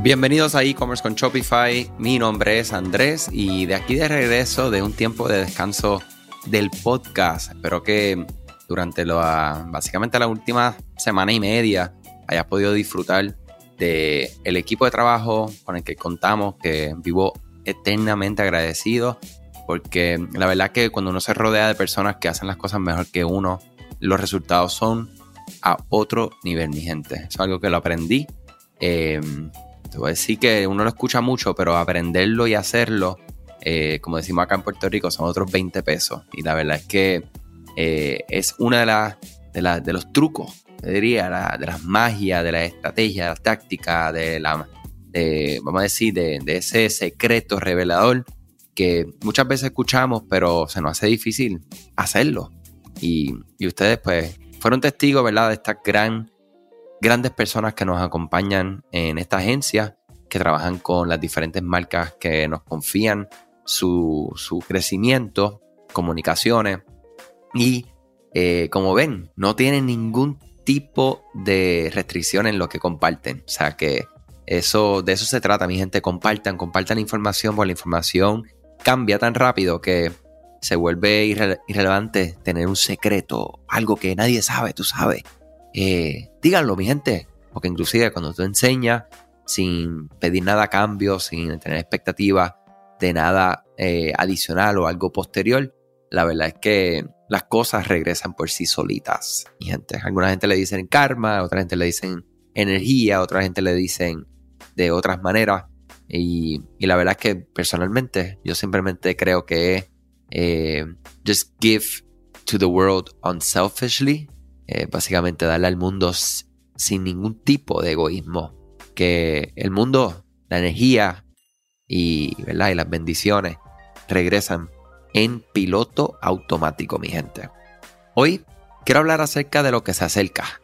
Bienvenidos a e-commerce con Shopify. Mi nombre es Andrés y de aquí de regreso de un tiempo de descanso del podcast. Espero que durante la, básicamente la última semana y media hayas podido disfrutar de el equipo de trabajo con el que contamos, que vivo eternamente agradecido, porque la verdad que cuando uno se rodea de personas que hacen las cosas mejor que uno, los resultados son a otro nivel, mi gente. Es algo que lo aprendí. Eh, te voy a decir que uno lo escucha mucho, pero aprenderlo y hacerlo, eh, como decimos acá en Puerto Rico, son otros 20 pesos. Y la verdad es que eh, es una de, las de, de los trucos, diría, de las magias, de la estrategia, de la táctica, de la, vamos a decir, de, ese secreto revelador que muchas veces escuchamos, pero se nos hace difícil hacerlo. Y, y ustedes, pues, fueron testigos, ¿verdad?, de esta gran grandes personas que nos acompañan en esta agencia, que trabajan con las diferentes marcas que nos confían su, crecimiento, comunicaciones y eh, como ven, no tienen ningún tipo de restricción en lo que comparten. O sea que eso, de eso se trata, mi gente. Compartan, compartan información, porque la información cambia tan rápido que se vuelve irrelevante tener un secreto, algo que nadie sabe, tú sabes. Eh, díganlo, mi gente, porque inclusive cuando tú enseñas sin pedir nada a cambio, sin tener expectativas de nada eh, adicional o algo posterior, la verdad es que las cosas regresan por sí solitas, mi gente. Alguna gente le dicen karma, otra gente le dicen energía, otra gente le dicen de otras maneras. Y, la verdad es que personalmente yo simplemente creo que eh, just give to the world unselfishly eh, básicamente darle al mundo sin ningún tipo de egoísmo. Que el mundo, la energía y, ¿verdad? y las bendiciones regresan en piloto automático, mi gente. Hoy quiero hablar acerca de lo que se acerca.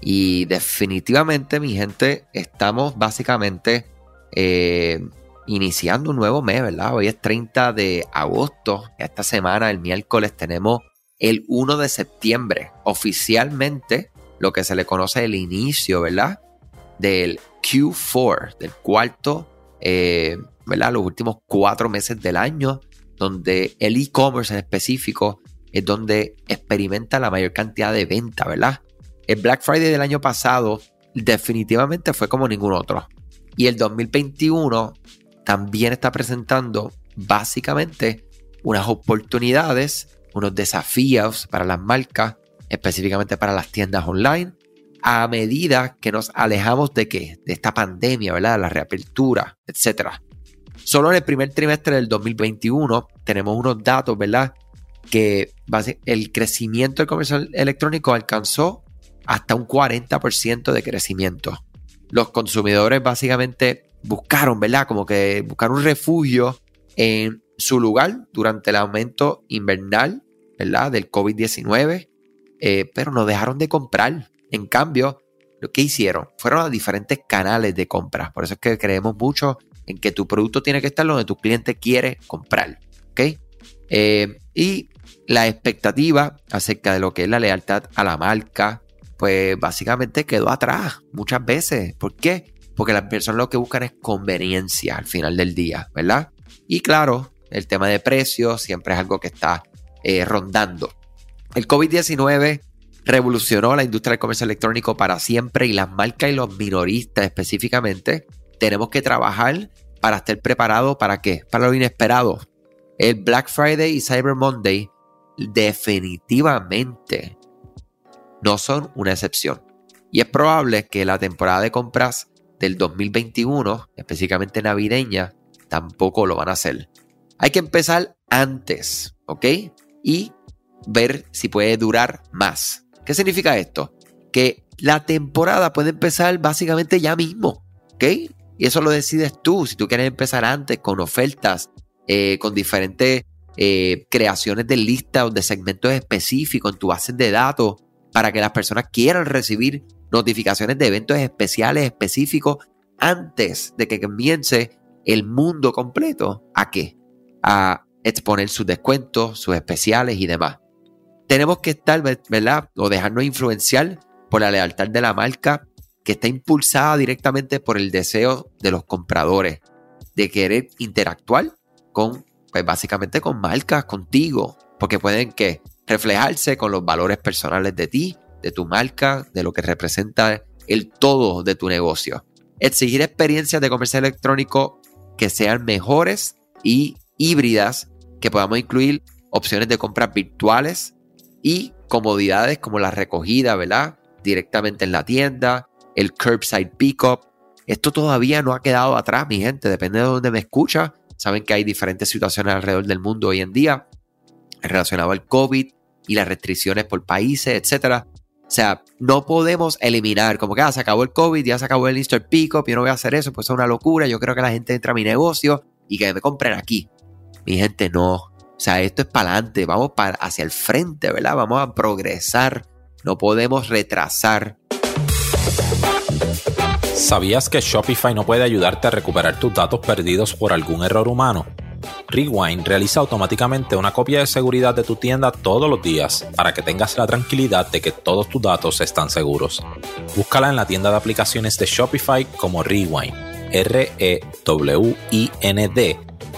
Y definitivamente, mi gente, estamos básicamente eh, iniciando un nuevo mes, ¿verdad? Hoy es 30 de agosto. Esta semana, el miércoles, tenemos el 1 de septiembre, oficialmente lo que se le conoce el inicio, ¿verdad? Del Q4, del cuarto, eh, ¿verdad? Los últimos cuatro meses del año, donde el e-commerce en específico es donde experimenta la mayor cantidad de venta, ¿verdad? El Black Friday del año pasado definitivamente fue como ningún otro. Y el 2021 también está presentando básicamente unas oportunidades unos desafíos para las marcas, específicamente para las tiendas online, a medida que nos alejamos de qué? De esta pandemia, ¿verdad? La reapertura, etc. Solo en el primer trimestre del 2021 tenemos unos datos, ¿verdad? Que el crecimiento del comercio electrónico alcanzó hasta un 40% de crecimiento. Los consumidores básicamente buscaron, ¿verdad? Como que buscaron un refugio en su lugar durante el aumento invernal ¿verdad? del COVID-19, eh, pero no dejaron de comprar. En cambio, lo que hicieron fueron a diferentes canales de compra. Por eso es que creemos mucho en que tu producto tiene que estar donde tu cliente quiere comprar. ¿ok? Eh, y la expectativa acerca de lo que es la lealtad a la marca, pues básicamente quedó atrás muchas veces. ¿Por qué? Porque las personas lo que buscan es conveniencia al final del día, ¿verdad? Y claro, el tema de precios siempre es algo que está eh, rondando. El COVID-19 revolucionó la industria del comercio electrónico para siempre y las marcas y los minoristas específicamente tenemos que trabajar para estar preparados para qué? Para lo inesperado. El Black Friday y Cyber Monday definitivamente no son una excepción. Y es probable que la temporada de compras del 2021, específicamente navideña, tampoco lo van a hacer. Hay que empezar antes, ¿ok? Y ver si puede durar más. ¿Qué significa esto? Que la temporada puede empezar básicamente ya mismo, ¿ok? Y eso lo decides tú. Si tú quieres empezar antes con ofertas, eh, con diferentes eh, creaciones de listas o de segmentos específicos en tu base de datos para que las personas quieran recibir notificaciones de eventos especiales específicos antes de que comience el mundo completo. ¿A qué? A exponer sus descuentos, sus especiales y demás. Tenemos que estar, ¿verdad? O dejarnos influenciar por la lealtad de la marca que está impulsada directamente por el deseo de los compradores de querer interactuar con, pues básicamente con marcas, contigo, porque pueden que reflejarse con los valores personales de ti, de tu marca, de lo que representa el todo de tu negocio. Exigir experiencias de comercio electrónico que sean mejores y híbridas, que podamos incluir opciones de compras virtuales y comodidades como la recogida, ¿verdad? Directamente en la tienda, el curbside pickup. Esto todavía no ha quedado atrás, mi gente, depende de dónde me escucha. Saben que hay diferentes situaciones alrededor del mundo hoy en día relacionado al COVID y las restricciones por países, etcétera. O sea, no podemos eliminar, como que ah, se acabó el COVID, ya se acabó el Easter Pickup, yo no voy a hacer eso, pues es una locura, yo creo que la gente entra a mi negocio y que me compren aquí. Mi gente, no. O sea, esto es para adelante, vamos hacia el frente, ¿verdad? Vamos a progresar, no podemos retrasar. ¿Sabías que Shopify no puede ayudarte a recuperar tus datos perdidos por algún error humano? Rewind realiza automáticamente una copia de seguridad de tu tienda todos los días para que tengas la tranquilidad de que todos tus datos están seguros. Búscala en la tienda de aplicaciones de Shopify como Rewind, R-E-W-I-N-D.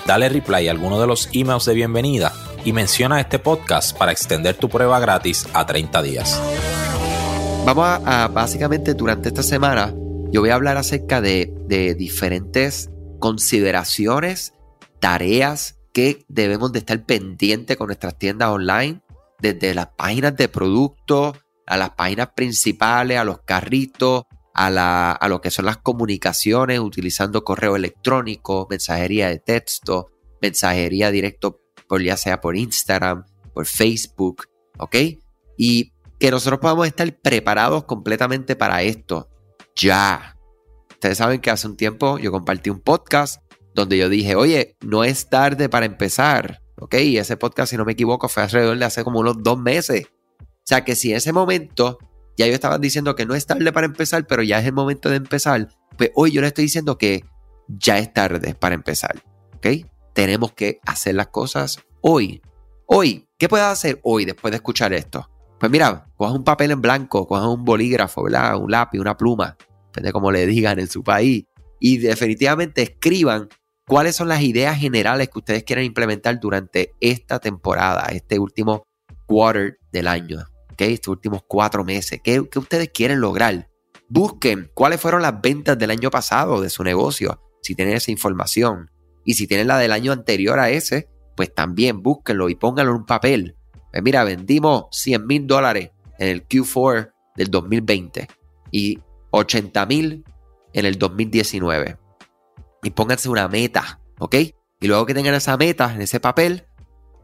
Dale reply a alguno de los emails de bienvenida y menciona este podcast para extender tu prueba gratis a 30 días. Vamos a, básicamente durante esta semana, yo voy a hablar acerca de, de diferentes consideraciones tareas que debemos de estar pendientes con nuestras tiendas online, desde las páginas de productos, a las páginas principales, a los carritos, a, a lo que son las comunicaciones utilizando correo electrónico, mensajería de texto, mensajería directo por ya sea por Instagram, por Facebook, ¿ok? Y que nosotros podamos estar preparados completamente para esto. Ya. Ustedes saben que hace un tiempo yo compartí un podcast donde yo dije, oye, no es tarde para empezar. ¿Ok? Y ese podcast, si no me equivoco, fue alrededor de hace como unos dos meses. O sea que si en ese momento ya yo estaba diciendo que no es tarde para empezar, pero ya es el momento de empezar, pues hoy yo le estoy diciendo que ya es tarde para empezar. Tenemos que hacer las cosas hoy. Hoy, ¿qué puedes hacer hoy después de escuchar esto? Pues mira, cojas un papel en blanco, cojas un bolígrafo, ¿verdad? Un lápiz, una pluma, depende de cómo le digan en su país, y definitivamente escriban cuáles son las ideas generales que ustedes quieren implementar durante esta temporada, este último quarter del año, estos últimos cuatro meses. ¿Qué, ¿Qué ustedes quieren lograr? Busquen cuáles fueron las ventas del año pasado de su negocio, si tienen esa información. Y si tienen la del año anterior a ese, pues también búsquenlo y pónganlo en un papel. Pues mira, vendimos 100 mil dólares en el Q4 del 2020 y 80 mil en el 2019 y pónganse una meta, ¿ok? Y luego que tengan esa meta en ese papel,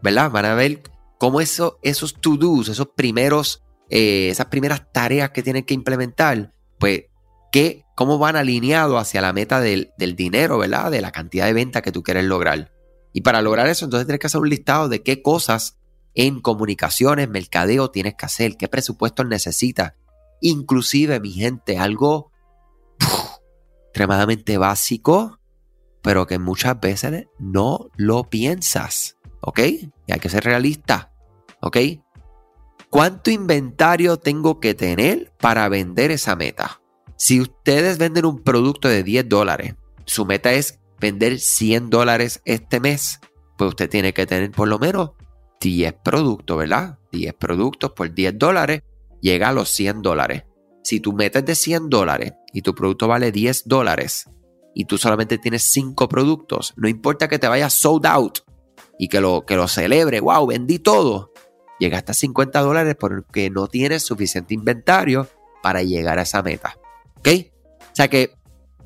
¿verdad? Van a ver cómo eso, esos to-dos, esos primeros, eh, esas primeras tareas que tienen que implementar, pues, que, cómo van alineados hacia la meta del, del dinero, ¿verdad? De la cantidad de venta que tú quieres lograr. Y para lograr eso, entonces tienes que hacer un listado de qué cosas en comunicaciones, mercadeo tienes que hacer, qué presupuestos necesitas. Inclusive, mi gente, algo extremadamente básico, pero que muchas veces no lo piensas, ¿ok? Y hay que ser realista, ¿ok? ¿Cuánto inventario tengo que tener para vender esa meta? Si ustedes venden un producto de 10 dólares, su meta es vender 100 dólares este mes, pues usted tiene que tener por lo menos 10 productos, ¿verdad? 10 productos por 10 dólares llega a los 100 dólares. Si tu meta es de 100 dólares y tu producto vale 10 dólares, y tú solamente tienes cinco productos, no importa que te vayas sold out y que lo, que lo celebre, wow, vendí todo, llega hasta 50 dólares porque no tienes suficiente inventario para llegar a esa meta. ¿Ok? O sea que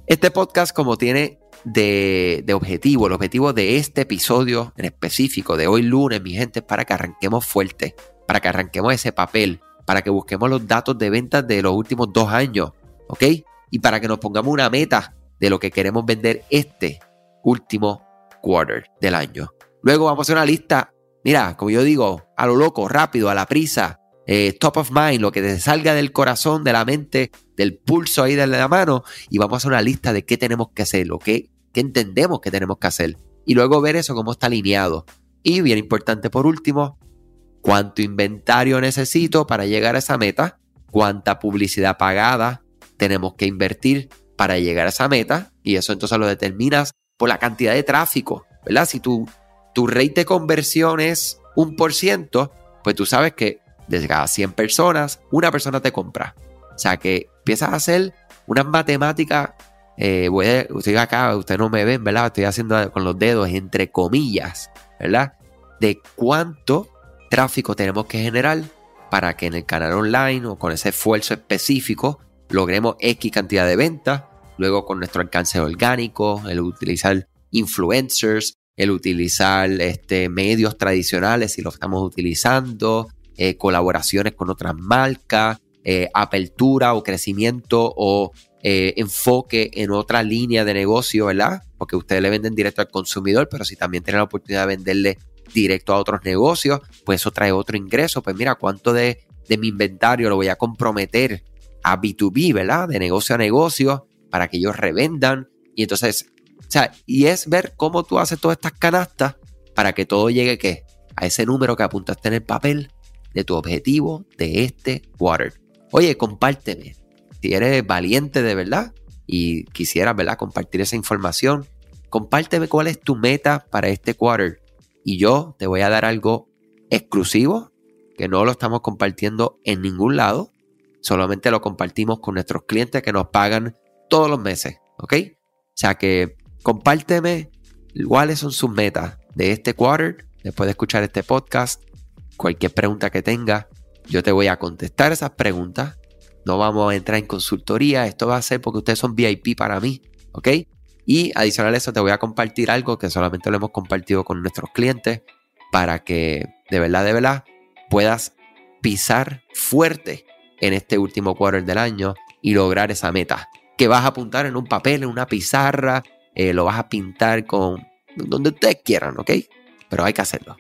este podcast como tiene de, de, objetivo, el objetivo de este episodio en específico, de hoy lunes, mi gente, es para que arranquemos fuerte, para que arranquemos ese papel, para que busquemos los datos de ventas de los últimos dos años, ¿ok? Y para que nos pongamos una meta de lo que queremos vender este último quarter del año. Luego vamos a hacer una lista, mira, como yo digo, a lo loco, rápido, a la prisa, eh, top of mind, lo que te salga del corazón, de la mente, del pulso ahí de la mano, y vamos a hacer una lista de qué tenemos que hacer, lo que, qué entendemos que tenemos que hacer, y luego ver eso cómo está alineado. Y bien importante por último, cuánto inventario necesito para llegar a esa meta, cuánta publicidad pagada tenemos que invertir para llegar a esa meta. Y eso entonces lo determinas por la cantidad de tráfico, ¿verdad? Si tu, tu rate de conversión es un por ciento, pues tú sabes que de cada 100 personas, una persona te compra. O sea que empiezas a hacer unas matemáticas, eh, voy a, usted acá, usted no me ven, ¿verdad? Estoy haciendo con los dedos, entre comillas, ¿verdad? De cuánto tráfico tenemos que generar para que en el canal online o con ese esfuerzo específico logremos X cantidad de ventas. Luego con nuestro alcance orgánico, el utilizar influencers, el utilizar este, medios tradicionales si lo estamos utilizando, eh, colaboraciones con otras marcas, eh, apertura o crecimiento o eh, enfoque en otra línea de negocio, ¿verdad? Porque ustedes le venden directo al consumidor, pero si también tienen la oportunidad de venderle directo a otros negocios, pues eso trae otro ingreso. Pues mira, cuánto de, de mi inventario lo voy a comprometer a B2B, ¿verdad? De negocio a negocio, para que ellos revendan. Y entonces, sea, y es ver cómo tú haces todas estas canastas para que todo llegue, ¿qué? A ese número que apuntaste en el papel de tu objetivo de este quarter. Oye, compárteme. Si eres valiente de verdad y quisieras, ¿verdad? Compartir esa información, compárteme cuál es tu meta para este quarter. Y yo te voy a dar algo exclusivo que no lo estamos compartiendo en ningún lado. Solamente lo compartimos con nuestros clientes que nos pagan todos los meses. ¿Ok? O sea que compárteme cuáles son sus metas de este quarter después de escuchar este podcast cualquier pregunta que tenga, yo te voy a contestar esas preguntas. No vamos a entrar en consultoría, esto va a ser porque ustedes son VIP para mí, ¿ok? Y adicional a eso te voy a compartir algo que solamente lo hemos compartido con nuestros clientes para que de verdad, de verdad puedas pisar fuerte en este último quarter del año y lograr esa meta. Que vas a apuntar en un papel, en una pizarra, eh, lo vas a pintar con donde ustedes quieran, ¿ok? Pero hay que hacerlo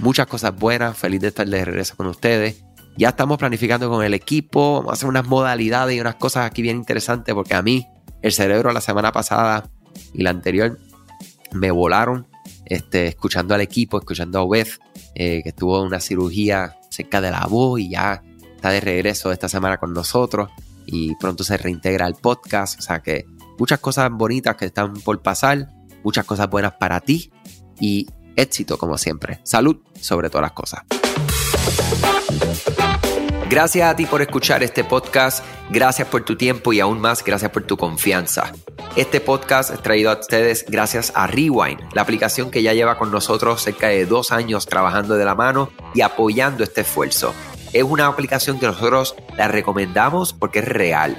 muchas cosas buenas, feliz de estar de regreso con ustedes. Ya estamos planificando con el equipo, vamos a hacer unas modalidades y unas cosas aquí bien interesantes porque a mí el cerebro la semana pasada y la anterior me volaron este, escuchando al equipo, escuchando a Beth, eh, que estuvo en una cirugía cerca de la voz y ya está de regreso esta semana con nosotros y pronto se reintegra al podcast. O sea que muchas cosas bonitas que están por pasar, muchas cosas buenas para ti y éxito como siempre. Salud sobre todas las cosas. Gracias a ti por escuchar este podcast, gracias por tu tiempo y aún más gracias por tu confianza. Este podcast es traído a ustedes gracias a Rewind, la aplicación que ya lleva con nosotros cerca de dos años trabajando de la mano y apoyando este esfuerzo. Es una aplicación que nosotros la recomendamos porque es real